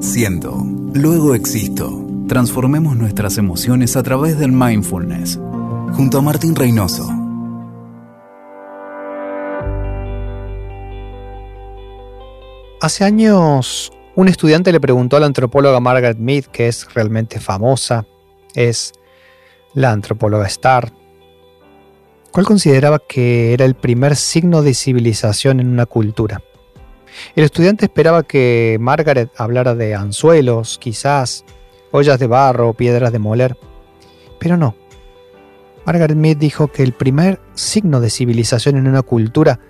Siento, luego existo. Transformemos nuestras emociones a través del mindfulness. Junto a Martín Reynoso. Hace años un estudiante le preguntó a la antropóloga Margaret Mead, que es realmente famosa, es la antropóloga Star, cuál consideraba que era el primer signo de civilización en una cultura. El estudiante esperaba que Margaret hablara de anzuelos, quizás, ollas de barro o piedras de moler, pero no. Margaret Mead dijo que el primer signo de civilización en una cultura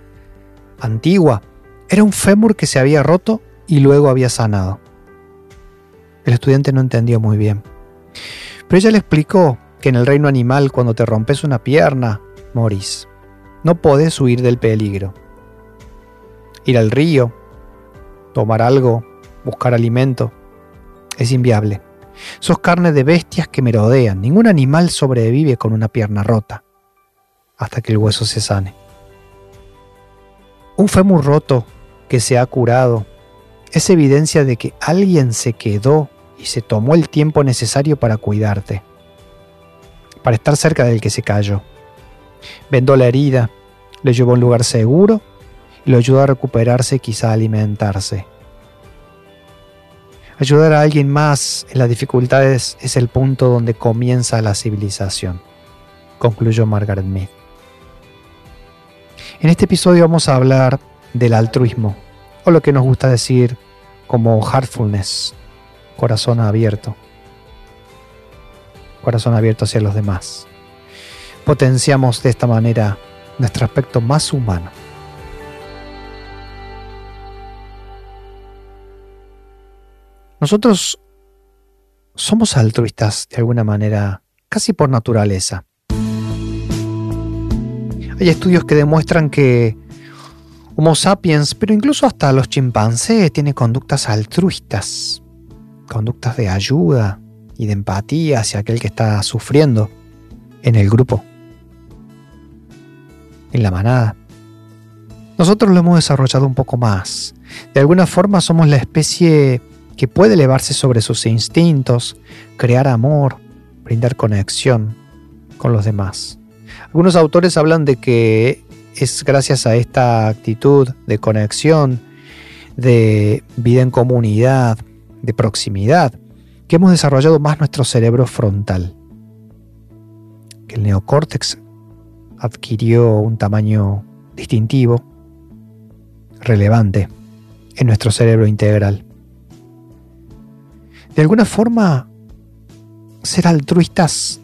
antigua era un fémur que se había roto y luego había sanado. El estudiante no entendió muy bien. Pero ella le explicó que en el reino animal cuando te rompes una pierna, morís. No podés huir del peligro. Ir al río, tomar algo, buscar alimento, es inviable. Sos carne de bestias que merodean. Ningún animal sobrevive con una pierna rota hasta que el hueso se sane. Un fémur roto que se ha curado es evidencia de que alguien se quedó y se tomó el tiempo necesario para cuidarte, para estar cerca del que se cayó. Vendó la herida, le llevó a un lugar seguro lo ayudó a recuperarse quizá a alimentarse. Ayudar a alguien más en las dificultades es el punto donde comienza la civilización, concluyó Margaret Mead. En este episodio vamos a hablar del altruismo, o lo que nos gusta decir como heartfulness, corazón abierto, corazón abierto hacia los demás. Potenciamos de esta manera nuestro aspecto más humano. Nosotros somos altruistas de alguna manera, casi por naturaleza. Hay estudios que demuestran que Homo sapiens, pero incluso hasta los chimpancés tienen conductas altruistas, conductas de ayuda y de empatía hacia aquel que está sufriendo en el grupo, en la manada. Nosotros lo hemos desarrollado un poco más. De alguna forma somos la especie que puede elevarse sobre sus instintos, crear amor, brindar conexión con los demás. Algunos autores hablan de que es gracias a esta actitud de conexión, de vida en comunidad, de proximidad, que hemos desarrollado más nuestro cerebro frontal. Que el neocórtex adquirió un tamaño distintivo, relevante en nuestro cerebro integral. De alguna forma, ser altruistas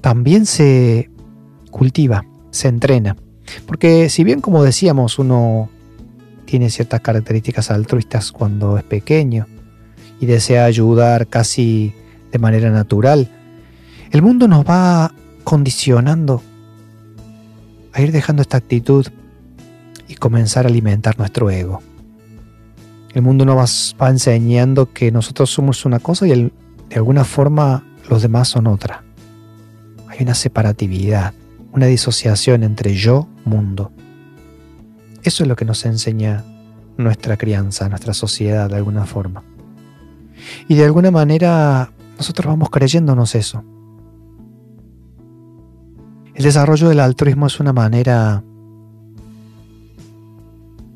también se cultiva, se entrena. Porque si bien como decíamos uno tiene ciertas características altruistas cuando es pequeño y desea ayudar casi de manera natural, el mundo nos va condicionando a ir dejando esta actitud y comenzar a alimentar nuestro ego. El mundo nos va enseñando que nosotros somos una cosa y de alguna forma los demás son otra. Hay una separatividad una disociación entre yo, mundo. Eso es lo que nos enseña nuestra crianza, nuestra sociedad de alguna forma. Y de alguna manera nosotros vamos creyéndonos eso. El desarrollo del altruismo es una manera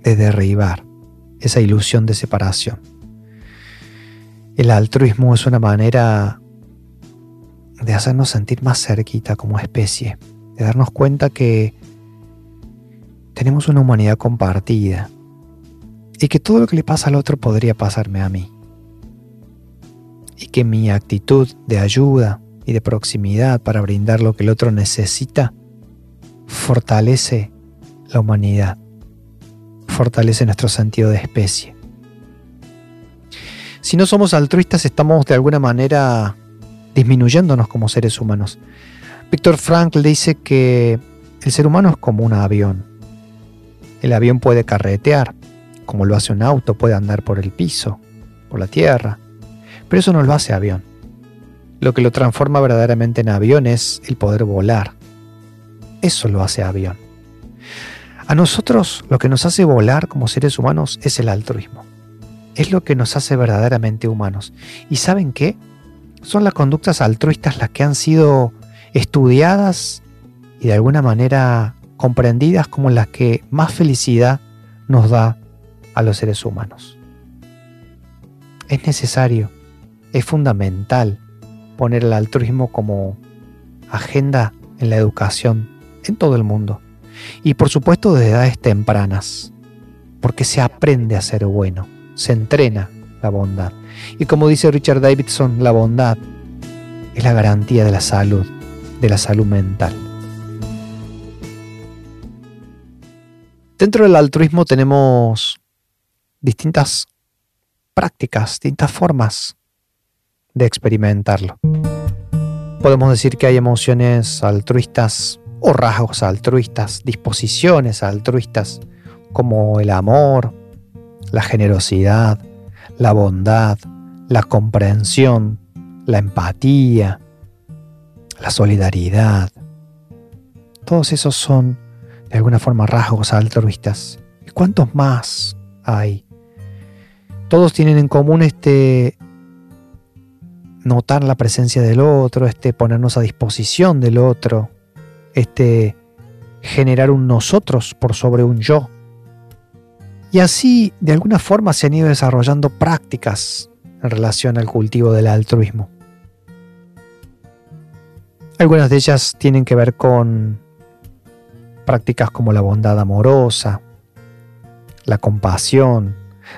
de derribar esa ilusión de separación. El altruismo es una manera de hacernos sentir más cerquita como especie de darnos cuenta que tenemos una humanidad compartida y que todo lo que le pasa al otro podría pasarme a mí. Y que mi actitud de ayuda y de proximidad para brindar lo que el otro necesita fortalece la humanidad, fortalece nuestro sentido de especie. Si no somos altruistas estamos de alguna manera disminuyéndonos como seres humanos. Víctor Frankl dice que el ser humano es como un avión. El avión puede carretear, como lo hace un auto, puede andar por el piso, por la tierra, pero eso no lo hace avión. Lo que lo transforma verdaderamente en avión es el poder volar. Eso lo hace avión. A nosotros lo que nos hace volar como seres humanos es el altruismo. es lo que nos hace verdaderamente humanos. ¿Y saben qué? Son las conductas altruistas las que han sido estudiadas y de alguna manera comprendidas como las que más felicidad nos da a los seres humanos. Es necesario, es fundamental poner el altruismo como agenda en la educación en todo el mundo. Y por supuesto desde edades tempranas, porque se aprende a ser bueno, se entrena la bondad. Y como dice Richard Davidson, la bondad es la garantía de la salud, de la salud mental. Dentro del altruismo tenemos distintas prácticas, distintas formas de experimentarlo. Podemos decir que hay emociones altruistas o rasgos altruistas, disposiciones altruistas, como el amor, la generosidad, la bondad, la comprensión, la empatía, la solidaridad. Todos esos son de alguna forma rasgos altruistas. ¿Y cuántos más hay? Todos tienen en común este notar la presencia del otro, este ponernos a disposición del otro, este generar un nosotros por sobre un yo. Y así, de alguna forma, se han ido desarrollando prácticas en relación al cultivo del altruismo. Algunas de ellas tienen que ver con prácticas como la bondad amorosa, la compasión,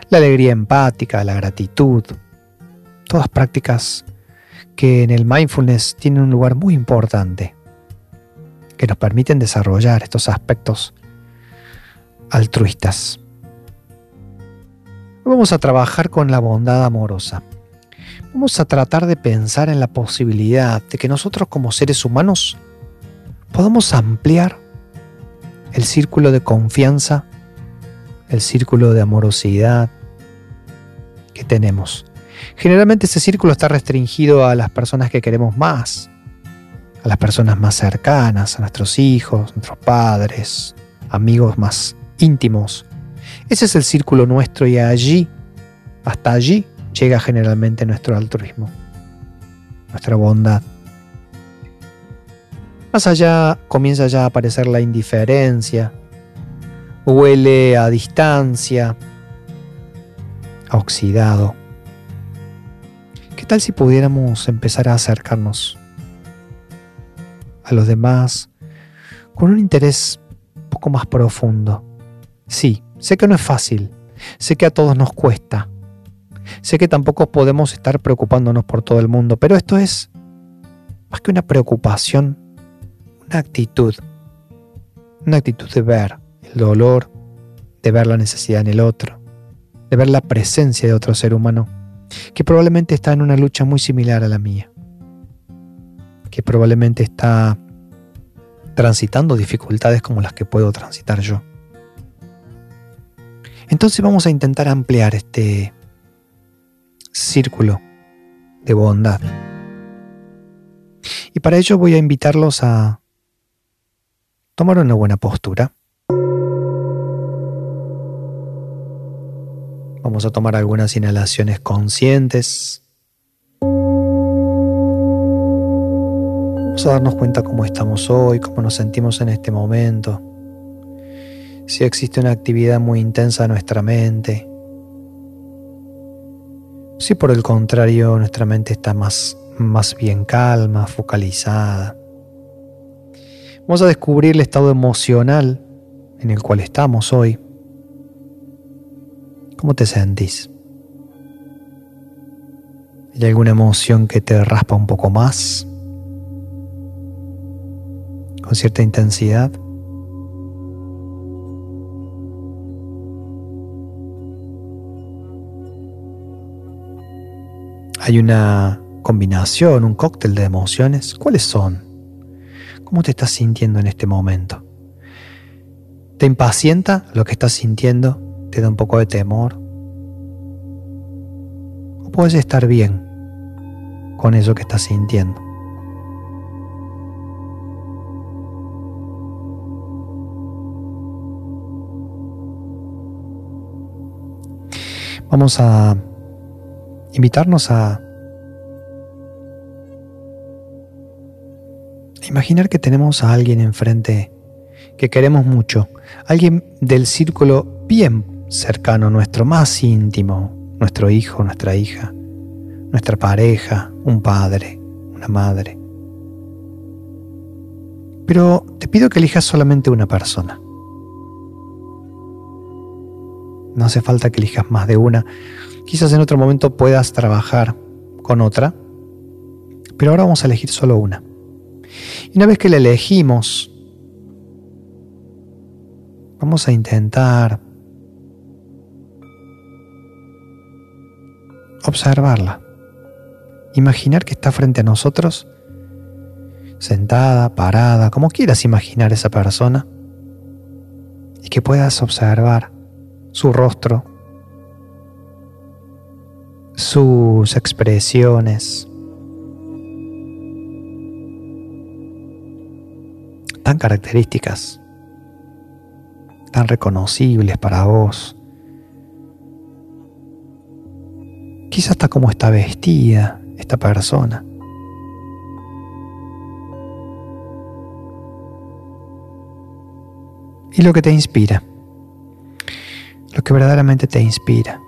la alegría empática, la gratitud, todas prácticas que en el mindfulness tienen un lugar muy importante, que nos permiten desarrollar estos aspectos altruistas. Vamos a trabajar con la bondad amorosa. Vamos a tratar de pensar en la posibilidad de que nosotros como seres humanos podamos ampliar el círculo de confianza, el círculo de amorosidad que tenemos. Generalmente ese círculo está restringido a las personas que queremos más, las personas más cercanas, a nuestros hijos, nuestros padres, amigos más íntimos. Ese es el círculo nuestro y allí, hasta allí, llega generalmente nuestro altruismo, nuestra bondad. Más allá comienza ya a aparecer la indiferencia, huele a distancia, a oxidado. ¿Qué tal si pudiéramos empezar a acercarnos a los demás con un interés un poco más profundo? Sí, sé que no es fácil, sé que a todos nos cuesta, sé que tampoco podemos estar preocupándonos por todo el mundo, pero esto es más que una preocupación, una actitud, una actitud de ver el dolor, de ver la necesidad en el otro, de ver la presencia de otro ser humano que probablemente está en una lucha muy similar a la mía, que probablemente está transitando dificultades como las que puedo transitar yo. Entonces vamos a intentar ampliar este círculo de bondad. Y para ello voy a invitarlos a tomar una buena postura. Vamos a tomar algunas inhalaciones conscientes. Vamos a darnos cuenta cómo estamos hoy, cómo nos sentimos en este momento. Si existe una actividad muy intensa en nuestra mente. Si por el contrario nuestra mente está más, más bien calma, focalizada. Vamos a descubrir el estado emocional en el cual estamos hoy. ¿Cómo te sentís? ¿Hay alguna emoción que te raspa un poco más? ¿Con cierta intensidad? ¿Hay una combinación, un cóctel de emociones? ¿Cuáles son? ¿Cómo te estás sintiendo en este momento? ¿Te impacienta lo que estás sintiendo? ¿Te da un poco de temor? ¿O puedes estar bien con eso que estás sintiendo? Vamos a invitarnos a imaginar que tenemos a alguien enfrente que queremos mucho, alguien del círculo bien cercano nuestro, más íntimo, nuestro hijo, nuestra hija, nuestra pareja, un padre, una madre. Pero te pido que elijas solamente una persona. No hace falta que elijas más de una. Quizás en otro momento puedas trabajar con otra, pero ahora vamos a elegir solo una. Y una vez que la elegimos, vamos a intentar observarla. Imaginar que está frente a nosotros, sentada, parada, como quieras imaginar esa persona, y que puedas observar su rostro, sus expresiones, tan características, tan reconocibles para vos. Quizás hasta cómo está vestida esta persona. Y lo que te inspira lo que verdaderamente te inspira.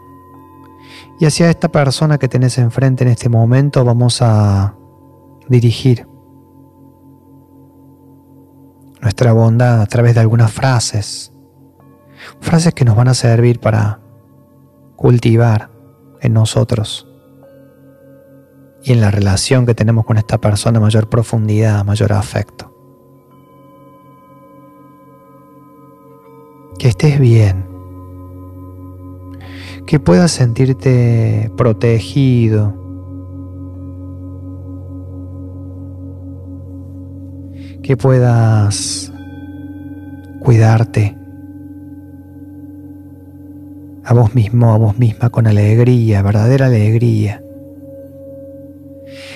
Y hacia esta persona que tenés enfrente en este momento vamos a dirigir nuestra bondad a través de algunas frases, frases que nos van a servir para cultivar en nosotros y en la relación que tenemos con esta persona mayor profundidad, mayor afecto. Que estés bien que puedas sentirte protegido. Que puedas cuidarte a vos mismo, a vos misma con alegría, verdadera alegría.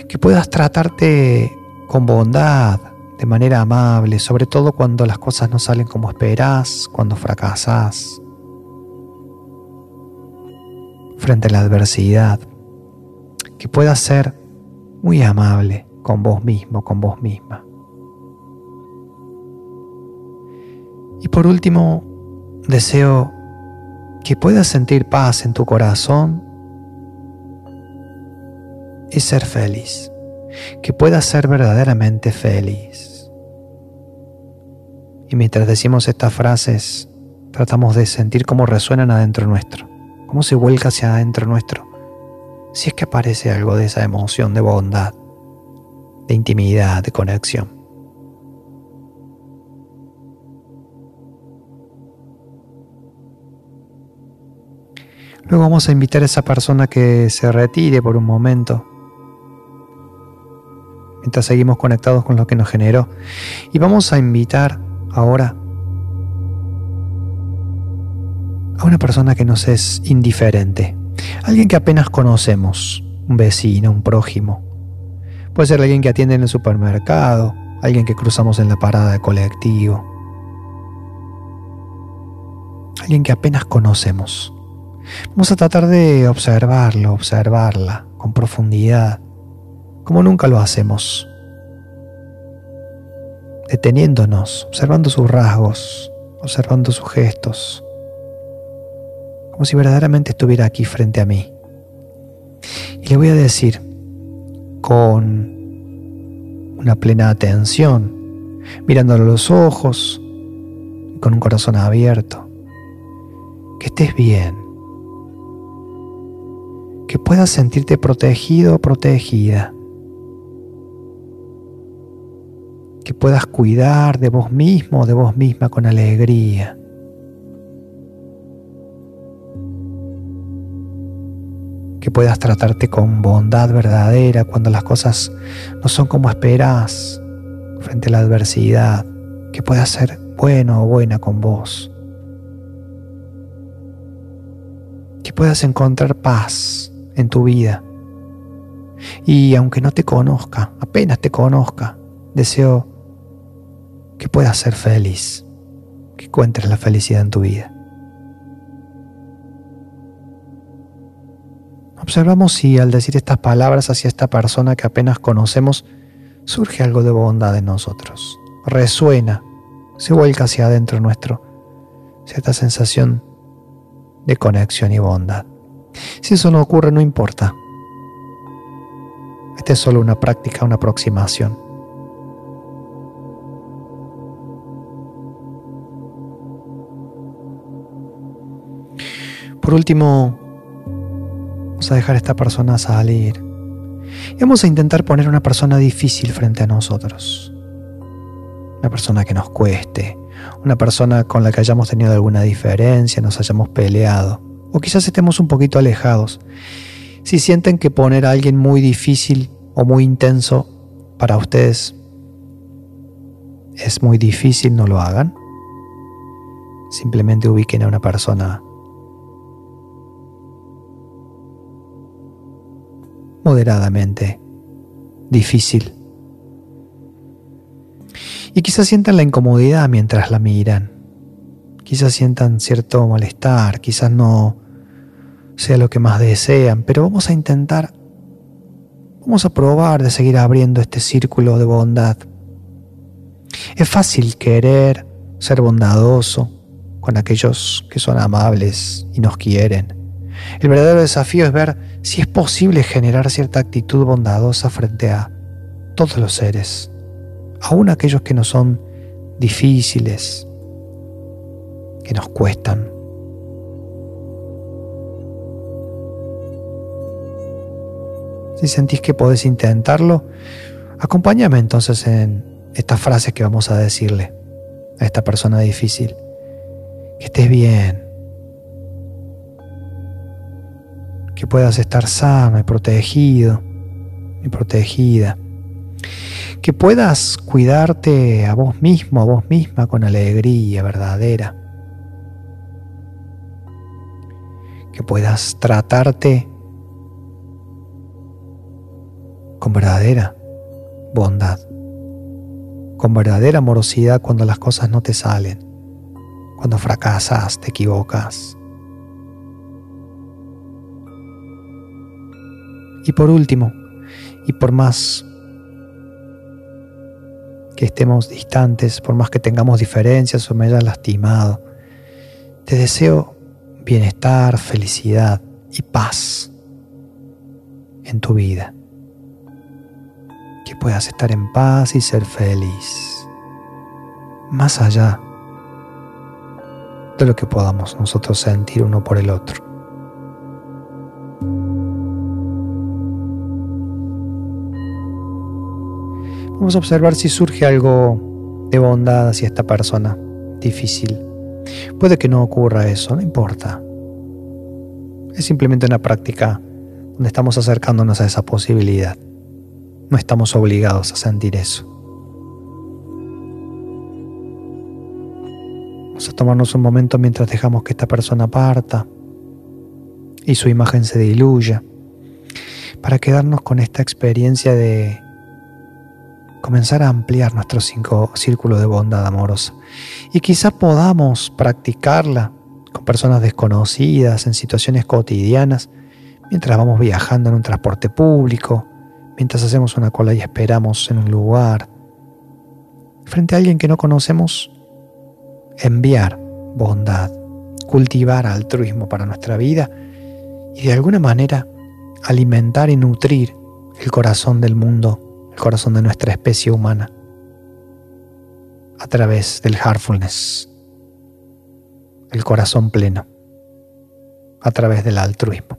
Que puedas tratarte con bondad, de manera amable, sobre todo cuando las cosas no salen como esperás, cuando fracasás frente a la adversidad, que puedas ser muy amable con vos mismo, con vos misma. Y por último, deseo que puedas sentir paz en tu corazón y ser feliz, que puedas ser verdaderamente feliz. Y mientras decimos estas frases, tratamos de sentir cómo resuenan adentro nuestro cómo se vuelca hacia adentro nuestro, si es que aparece algo de esa emoción de bondad, de intimidad, de conexión. Luego vamos a invitar a esa persona que se retire por un momento, mientras seguimos conectados con lo que nos generó. Y vamos a invitar ahora a una persona que nos es indiferente, alguien que apenas conocemos, un vecino, un prójimo. Puede ser alguien que atiende en el supermercado, alguien que cruzamos en la parada de colectivo, alguien que apenas conocemos. Vamos a tratar de observarlo, observarla con profundidad, como nunca lo hacemos, deteniéndonos, observando sus rasgos, observando sus gestos, como si verdaderamente estuviera aquí frente a mí. Y le voy a decir con una plena atención, mirándolo a los ojos, con un corazón abierto, que estés bien, que puedas sentirte protegido o protegida, que puedas cuidar de vos mismo o de vos misma con alegría que puedas tratarte con bondad verdadera cuando las cosas no son como esperas frente a la adversidad, que puedas ser bueno o buena con vos, que puedas encontrar paz en tu vida. Y aunque no te conozca, apenas te conozca, deseo que puedas ser feliz, que encuentres la felicidad en tu vida. Observamos si al decir estas palabras hacia esta persona que apenas conocemos, surge algo de bondad en nosotros. Resuena, se vuelca hacia adentro nuestro, cierta sensación de conexión y bondad. Si eso no ocurre, no importa. Esta es solo una práctica, una aproximación. Por último, vamos a dejar a esta persona salir. Y vamos a intentar poner una persona difícil frente a nosotros. Una persona que nos cueste. Una persona con la que hayamos tenido alguna diferencia, nos hayamos peleado. O quizás estemos un poquito alejados. Si sienten que poner a alguien muy difícil o muy intenso para ustedes es muy difícil, no lo hagan. Simplemente ubiquen a una persona moderadamente difícil. Y quizás sientan la incomodidad mientras la miran. Quizás sientan cierto malestar, quizás no sea lo que más desean, pero vamos a intentar, vamos a probar de seguir abriendo este círculo de bondad. Es fácil querer ser bondadoso con aquellos que son amables y nos quieren. El verdadero desafío es ver si es posible generar cierta actitud bondadosa frente a todos los seres, aun aquellos que no son difíciles, que nos cuestan. Si sentís que podés intentarlo, acompáñame entonces en estas frases que vamos a decirle a esta persona difícil. Que estés bien, que puedas estar sano y protegido y protegida. Que puedas cuidarte a vos mismo, a vos misma con alegría verdadera. Que puedas tratarte con verdadera bondad, con verdadera amorosidad cuando las cosas no te salen, cuando fracasas, te equivocas Y por último, y por más que estemos distantes, por más que tengamos diferencias o me hayas lastimado, te deseo bienestar, felicidad y paz en tu vida. Que puedas estar en paz y ser feliz, más allá de lo que podamos nosotros sentir uno por el otro. Vamos a observar si surge algo de bondad hacia esta persona difícil. Puede que no ocurra eso, no importa. Es simplemente una práctica donde estamos acercándonos a esa posibilidad. No estamos obligados a sentir eso. Vamos a tomarnos un momento mientras dejamos que esta persona parta y su imagen se diluya para quedarnos con esta experiencia de comenzar a ampliar nuestro círculo de bondad amorosa. Y quizá podamos practicarla con personas desconocidas, en situaciones cotidianas, mientras vamos viajando en un transporte público, mientras hacemos una cola y esperamos en un lugar. Frente a alguien que no conocemos, enviar bondad, cultivar altruismo para nuestra vida y de alguna manera alimentar y nutrir el corazón del mundo el corazón de nuestra especie humana a través del heartfulness, el corazón pleno, a través del altruismo.